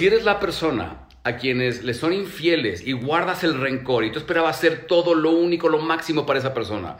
si eres la persona a quienes le son infieles y guardas el rencor y tú esperabas hacer todo lo único, lo máximo para esa persona,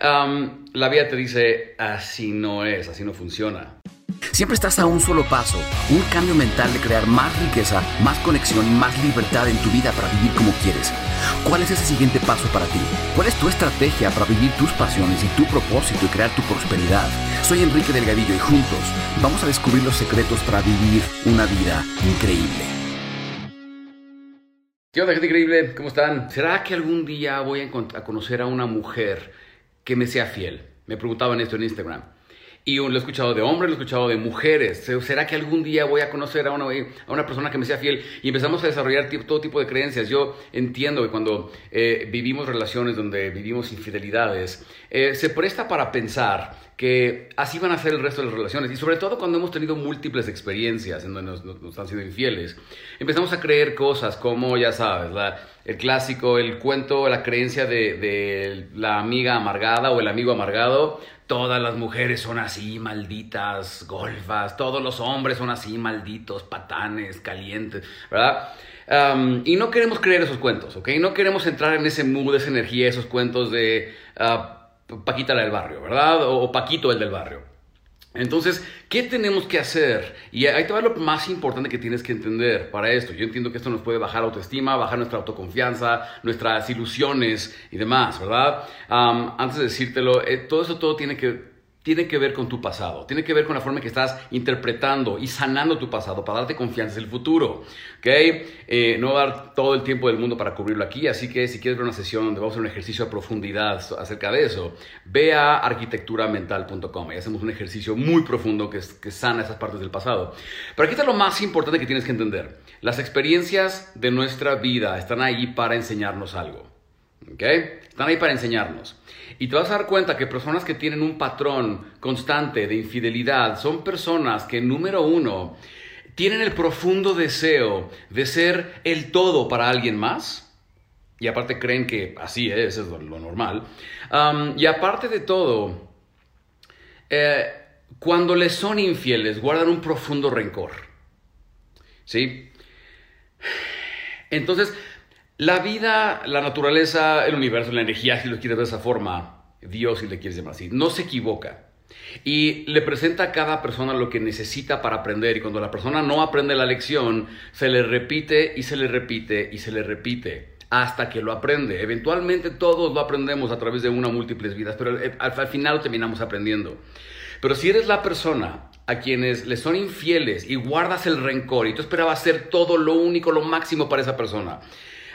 la vida te dice, así no es, así no funciona. Siempre estás a un solo paso, un cambio mental de crear más riqueza, más conexión y más libertad en tu vida para vivir como quieres. ¿Cuál es ese siguiente paso para ti? ¿Cuál es tu estrategia para vivir tus pasiones y tu propósito y crear tu prosperidad? Soy Enrique Delgadillo y juntos vamos a descubrir los secretos para vivir una vida increíble. ¿Qué onda, gente increíble? ¿Cómo están? ¿Será que algún día voy a, conocer a una mujer que me sea fiel? Me preguntaban esto en Instagram. Y lo he escuchado de hombres, lo he escuchado de mujeres. ¿Será que algún día voy a conocer a una, a una persona que me sea fiel? Y empezamos a desarrollar todo tipo de creencias. Yo entiendo que cuando eh, vivimos relaciones donde vivimos infidelidades, eh, se presta para pensar que así van a ser el resto de las relaciones. Y sobre todo cuando hemos tenido múltiples experiencias en donde nos, han sido infieles, empezamos a creer cosas como, ya sabes, el clásico, el cuento, la creencia de, de la amiga amargada o el amigo amargado todas las mujeres son así, malditas, golfas, todos los hombres son así, malditos, patanes, calientes, ¿verdad? y no queremos creer esos cuentos, ¿ok? No queremos entrar en ese mood, esa energía, esos cuentos de uh, Paquita la del barrio, ¿verdad? o Paquito el del barrio. Entonces, ¿qué tenemos que hacer? Y ahí te va lo más importante que tienes que entender para esto. Yo entiendo que esto nos puede bajar autoestima, bajar nuestra autoconfianza, nuestras ilusiones y demás, ¿verdad? antes de decírtelo, eh, todo eso todo tiene que tiene que ver con tu pasado, tiene que ver con la forma en que estás interpretando y sanando tu pasado para darte confianza en el futuro. ¿okay? Eh, no va a dar todo el tiempo del mundo para cubrirlo aquí, así que si quieres ver una sesión donde vamos a hacer un ejercicio a profundidad acerca de eso, ve a arquitecturamental.com y hacemos un ejercicio muy profundo que, que sana esas partes del pasado. Pero aquí está lo más importante que tienes que entender. Las experiencias de nuestra vida están ahí para enseñarnos algo. ¿Okay? Están ahí para enseñarnos. Y te vas a dar cuenta que personas que tienen un patrón constante de infidelidad son personas que, número uno, tienen el profundo deseo de ser el todo para alguien más. Y aparte creen que así es, es lo, normal. y aparte de todo, eh, cuando les son infieles, guardan un profundo rencor. ¿Sí? Entonces, la vida, la naturaleza, el universo, la energía, si lo quieres de esa forma, Dios, si le quieres llamar así, no se equivoca. Y le presenta a cada persona lo que necesita para aprender. Y cuando la persona no aprende la lección, se le repite y se le repite y se le repite hasta que lo aprende. Eventualmente todos lo aprendemos a través de una múltiples vidas, pero al, al final lo terminamos aprendiendo. Pero si eres la persona a quienes le son infieles y guardas el rencor y tú esperabas hacer todo lo único, lo máximo para esa persona,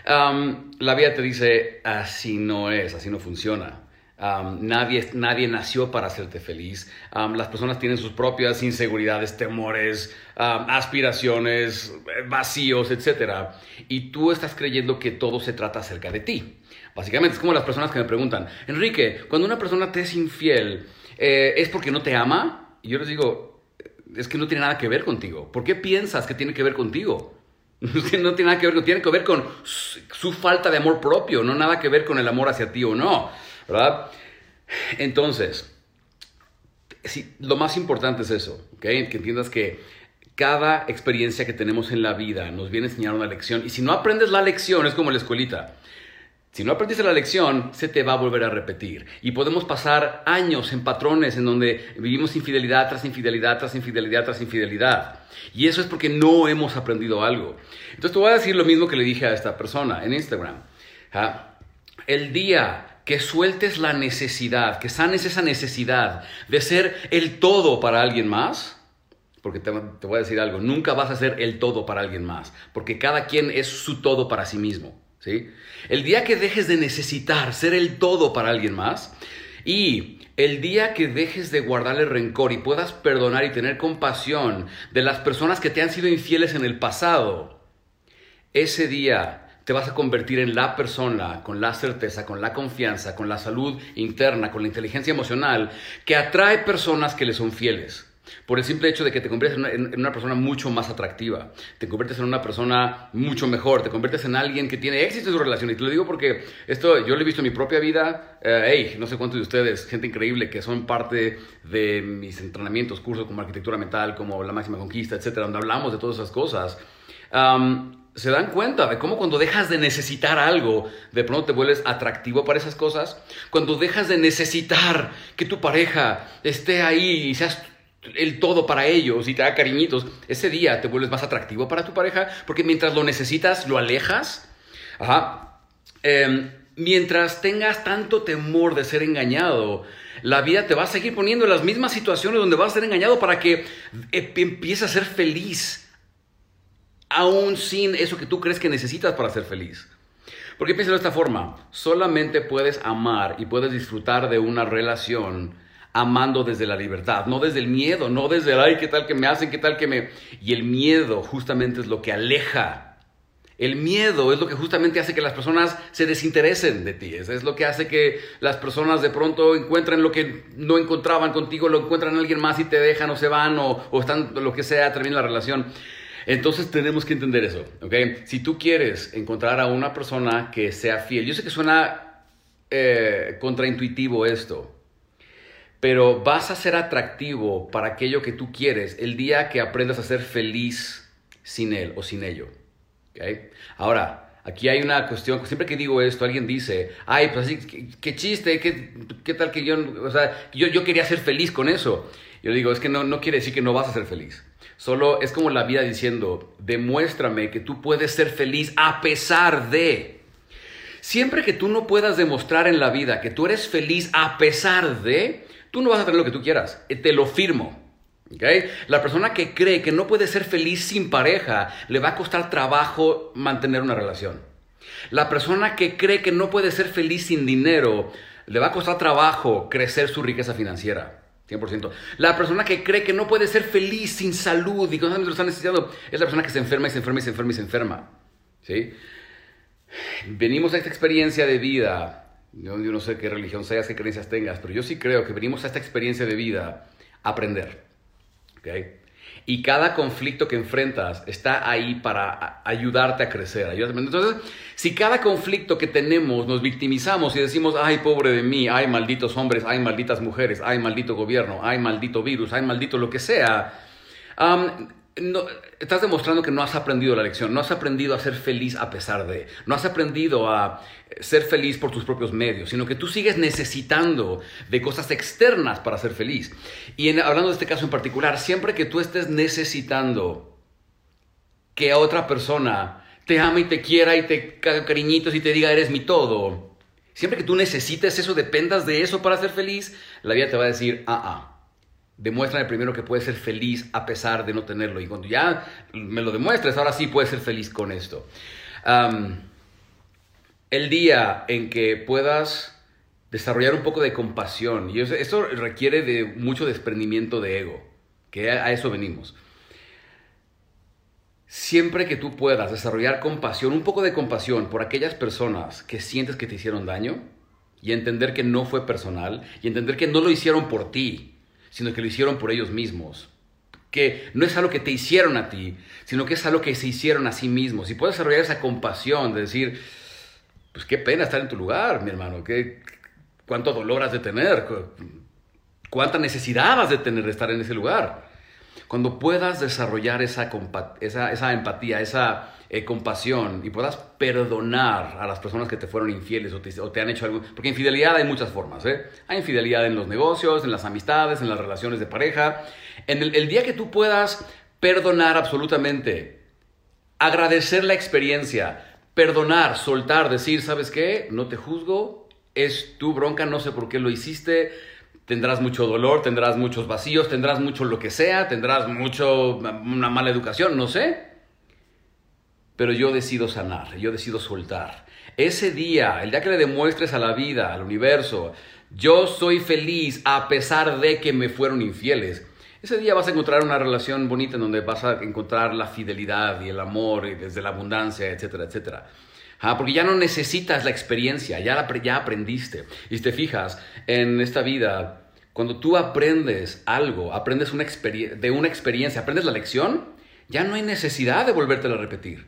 la vida te dice, así no es, así no funciona. nadie, nadie nació para hacerte feliz. las personas tienen sus propias inseguridades, temores, aspiraciones, vacíos, etc. Y tú estás creyendo que todo se trata acerca de ti. Básicamente es como las personas que me preguntan, Enrique, cuando una persona te es infiel, eh, ¿es porque no te ama? Y yo les digo, es que no tiene nada que ver contigo. ¿Por qué piensas que tiene que ver contigo? No tiene nada que ver, tiene que ver con su, falta de amor propio, no nada que ver con el amor hacia ti o no, ¿verdad? Entonces, lo más importante es eso, que entiendas que cada experiencia que tenemos en la vida nos viene a enseñar una lección y si no aprendes la lección es como la escuelita. Si no aprendiste la lección, se te va a volver a repetir. Y podemos pasar años en patrones en donde vivimos infidelidad tras infidelidad, tras infidelidad, tras infidelidad. Y eso es porque no hemos aprendido algo. Entonces te voy a decir lo mismo que le dije a esta persona en Instagram. El día que sueltes la necesidad, que sanes esa necesidad de ser el todo para alguien más, porque te voy a decir algo, nunca vas a ser el todo para alguien más, porque cada quien es su todo para sí mismo. El día que dejes de necesitar ser el todo para alguien más y el día que dejes de guardarle rencor y puedas perdonar y tener compasión de las personas que te han sido infieles en el pasado, ese día te vas a convertir en la persona con la certeza, con la confianza, con la salud interna, con la inteligencia emocional que atrae personas que le son fieles. Por el simple hecho de que te conviertes en una, persona mucho más atractiva, te conviertes en una persona mucho mejor, te conviertes en alguien que tiene éxito en su relación. Y te lo digo porque esto yo lo he visto en mi propia vida. hey, no sé cuántos de ustedes, gente increíble que son parte de mis entrenamientos, cursos como arquitectura mental, como la máxima conquista, etcétera, donde hablamos de todas esas cosas. se dan cuenta de cómo cuando dejas de necesitar algo, de pronto te vuelves atractivo para esas cosas. Cuando dejas de necesitar que tu pareja esté ahí y seas el todo para ellos y te da cariñitos, ese día te vuelves más atractivo para tu pareja porque mientras lo necesitas, lo alejas. Ajá. Em, mientras tengas tanto temor de ser engañado, la vida te va a seguir poniendo en las mismas situaciones donde vas a ser engañado para que eh, empieces a ser feliz, aún sin eso que tú crees que necesitas para ser feliz. Porque piénsalo de esta forma, solamente puedes amar y puedes disfrutar de una relación amando desde la libertad, no desde el miedo, no desde el, ay, qué tal que me hacen, qué tal que me... Y el miedo justamente es lo que aleja. El miedo es lo que justamente hace que las personas se desinteresen de ti. Es, lo que hace que las personas de pronto encuentren lo que no encontraban contigo, lo encuentran en alguien más y te dejan o se van o, están lo que sea, termina la relación. Entonces tenemos que entender eso, ¿ok? Si tú quieres encontrar a una persona que sea fiel, yo sé que suena eh, contraintuitivo esto, pero vas a ser atractivo para aquello que tú quieres el día que aprendas a ser feliz sin él o sin ello. ¿okay? Ahora, aquí hay una cuestión, siempre que digo esto, alguien dice, ay, pues así, qué, chiste, qué, qué, tal que yo, o sea, yo, yo quería ser feliz con eso. Yo digo, es que no, no quiere decir que no vas a ser feliz. Solo es como la vida diciendo, demuéstrame que tú puedes ser feliz a pesar de... Siempre que tú no puedas demostrar en la vida que tú eres feliz a pesar de, Tú no vas a tener lo que tú quieras, eh, te lo firmo. ¿okay? La persona que cree que no puede ser feliz sin pareja, le va a costar trabajo mantener una relación. La persona que cree que no puede ser feliz sin dinero, le va a costar trabajo crecer su riqueza financiera. 100%. La persona que cree que no puede ser feliz sin salud y constantemente lo está necesitando es la persona que se enferma y se enferma y se enferma y se enferma. ¿Sí? Venimos a esta experiencia de vida yo, no sé qué religión seas, qué creencias tengas, pero yo sí creo que venimos a esta experiencia de vida a aprender. Y cada conflicto que enfrentas está ahí para ayudarte a crecer. Entonces, si cada conflicto que tenemos nos victimizamos y decimos, ay, pobre de mí, ay, malditos hombres, ay, malditas mujeres, ay, maldito gobierno, ay, maldito virus, ay, maldito lo que sea, no, estás demostrando que no has aprendido la lección, no has aprendido a ser feliz a pesar de, no has aprendido a ser feliz por tus propios medios, sino que tú sigues necesitando de cosas externas para ser feliz. Y hablando de este caso en particular, siempre que tú estés necesitando que a otra persona te ame y te quiera y te caga cariñitos y te diga eres mi todo, siempre que tú necesites eso, dependas de eso para ser feliz, la vida te va a decir, ah, ah Demuéstrame primero que puedes ser feliz a pesar de no tenerlo. Y cuando ya me lo demuestres, ahora sí puedes ser feliz con esto. el día en que puedas desarrollar un poco de compasión, y eso requiere de mucho desprendimiento de ego, que a eso venimos. Siempre que tú puedas desarrollar compasión, un poco de compasión por aquellas personas que sientes que te hicieron daño, y entender que no fue personal, y entender que no lo hicieron por ti, sino que lo hicieron por ellos mismos. Que no es algo que te hicieron a ti, sino que es algo que se hicieron a sí mismos. Y puedes desarrollar esa compasión de decir, pues qué pena estar en tu lugar, mi hermano, ¿Qué, cuánto dolor has de tener, cuánta necesidad has de tener de estar en ese lugar. Cuando puedas desarrollar esa, esa, esa empatía, esa eh, compasión y puedas perdonar a las personas que te fueron infieles o te, han hecho algo. Porque infidelidad hay muchas formas. ¿eh? Hay infidelidad en los negocios, en las amistades, en las relaciones de pareja. En el, el día que tú puedas perdonar absolutamente, agradecer la experiencia, perdonar, soltar, decir, ¿sabes qué? No te juzgo, es tu bronca, no sé por qué lo hiciste. Tendrás mucho dolor, tendrás muchos vacíos, tendrás mucho lo que sea, tendrás mucho una mala educación, no sé pero yo decido sanar, yo decido soltar. Ese día, el día que le demuestres a la vida, al universo, yo soy feliz a pesar de que me fueron infieles, ese día vas a encontrar una relación bonita en donde vas a encontrar la fidelidad y el amor y desde la abundancia, etcétera, etcétera. Porque ya no necesitas la experiencia, ya, la, ya aprendiste. Y si te fijas, en esta vida, cuando tú aprendes algo, aprendes una de una experiencia, aprendes la lección, ya no hay necesidad de volvértela a repetir.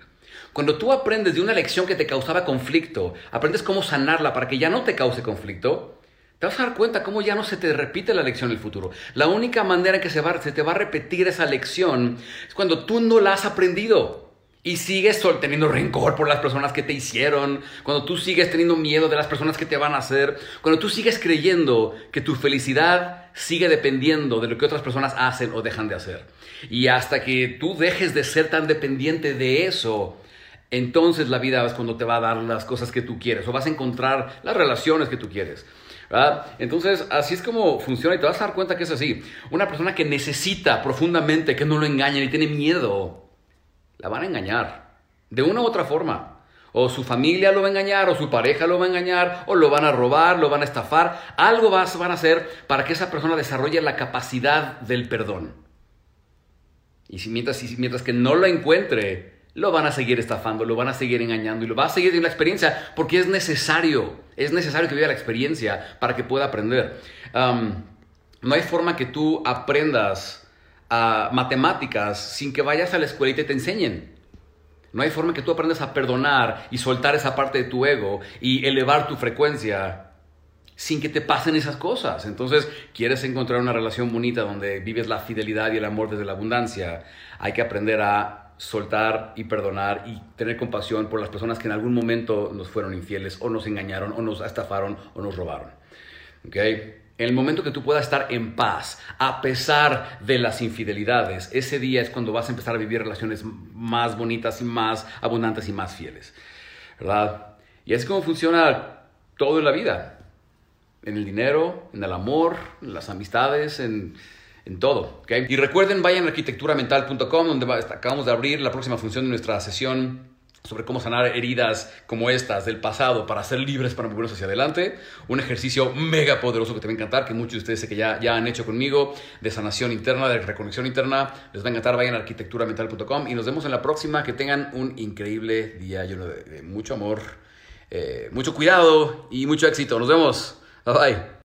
Cuando tú aprendes de una lección que te causaba conflicto, aprendes cómo sanarla para que ya no te cause conflicto, te vas a dar cuenta cómo ya no se te repite la lección en el futuro. La única manera en que se, va, se te va a repetir esa lección es cuando tú no la has aprendido. Y sigues teniendo rencor por las personas que te hicieron, cuando tú sigues teniendo miedo de las personas que te van a hacer, cuando tú sigues creyendo que tu felicidad sigue dependiendo de lo que otras personas hacen o dejan de hacer. Y hasta que tú dejes de ser tan dependiente de eso, entonces la vida es cuando te va a dar las cosas que tú quieres o vas a encontrar las relaciones que tú quieres. Entonces, así es como funciona y te vas a dar cuenta que es así. Una persona que necesita profundamente que no lo engañen y tiene miedo la van a engañar. De una u otra forma. O su familia lo va a engañar, o su pareja lo va a engañar, o lo van a robar, lo van a estafar. Algo van a hacer para que esa persona desarrolle la capacidad del perdón. Y si mientras, mientras que no lo encuentre, lo van a seguir estafando, lo van a seguir engañando y lo va a seguir en la experiencia porque es necesario, es necesario que viva la experiencia para que pueda aprender. no hay forma que tú aprendas matemáticas sin que vayas a la escuela y te enseñen. No hay forma que tú aprendas a perdonar y soltar esa parte de tu ego y elevar tu frecuencia sin que te pasen esas cosas. Entonces, quieres encontrar una relación bonita donde vives la fidelidad y el amor desde la abundancia, hay que aprender a soltar y perdonar y tener compasión por las personas que en algún momento nos fueron infieles o nos engañaron o nos estafaron o nos robaron. ¿Okay? En el momento que tú puedas estar en paz, a pesar de las infidelidades, ese día es cuando vas a empezar a vivir relaciones más bonitas y más abundantes y más fieles. ¿Verdad? Y es como funciona todo en la vida. En el dinero, en el amor, en las amistades, en, todo. Y recuerden, vayan a arquitecturamental.com, donde acabamos de abrir la próxima función de nuestra sesión sobre cómo sanar heridas como estas del pasado para ser libres para movernos hacia adelante. Un ejercicio mega poderoso que te va a encantar, que muchos de ustedes sé que ya, ya han hecho conmigo, de sanación interna, de reconexión interna. Les va a encantar, vayan a arquitecturamental.com y nos vemos en la próxima. Que tengan un increíble día lleno de, mucho amor, eh, mucho cuidado y mucho éxito. Nos vemos. Bye bye.